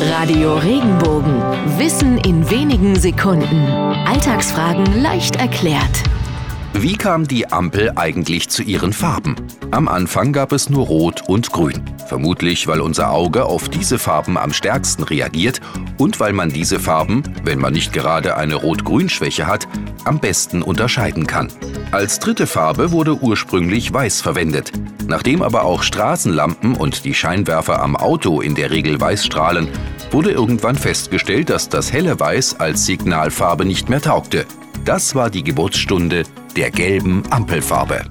Radio Regenbogen. Wissen in wenigen Sekunden. Alltagsfragen leicht erklärt. Wie kam die Ampel eigentlich zu ihren Farben? Am Anfang gab es nur Rot und Grün. Vermutlich, weil unser Auge auf diese Farben am stärksten reagiert und weil man diese Farben, wenn man nicht gerade eine Rot-Grün-Schwäche hat, am besten unterscheiden kann. Als dritte Farbe wurde ursprünglich Weiß verwendet. Nachdem aber auch Straßenlampen und die Scheinwerfer am Auto in der Regel weiß strahlen, wurde irgendwann festgestellt, dass das helle Weiß als Signalfarbe nicht mehr taugte. Das war die Geburtsstunde der gelben Ampelfarbe.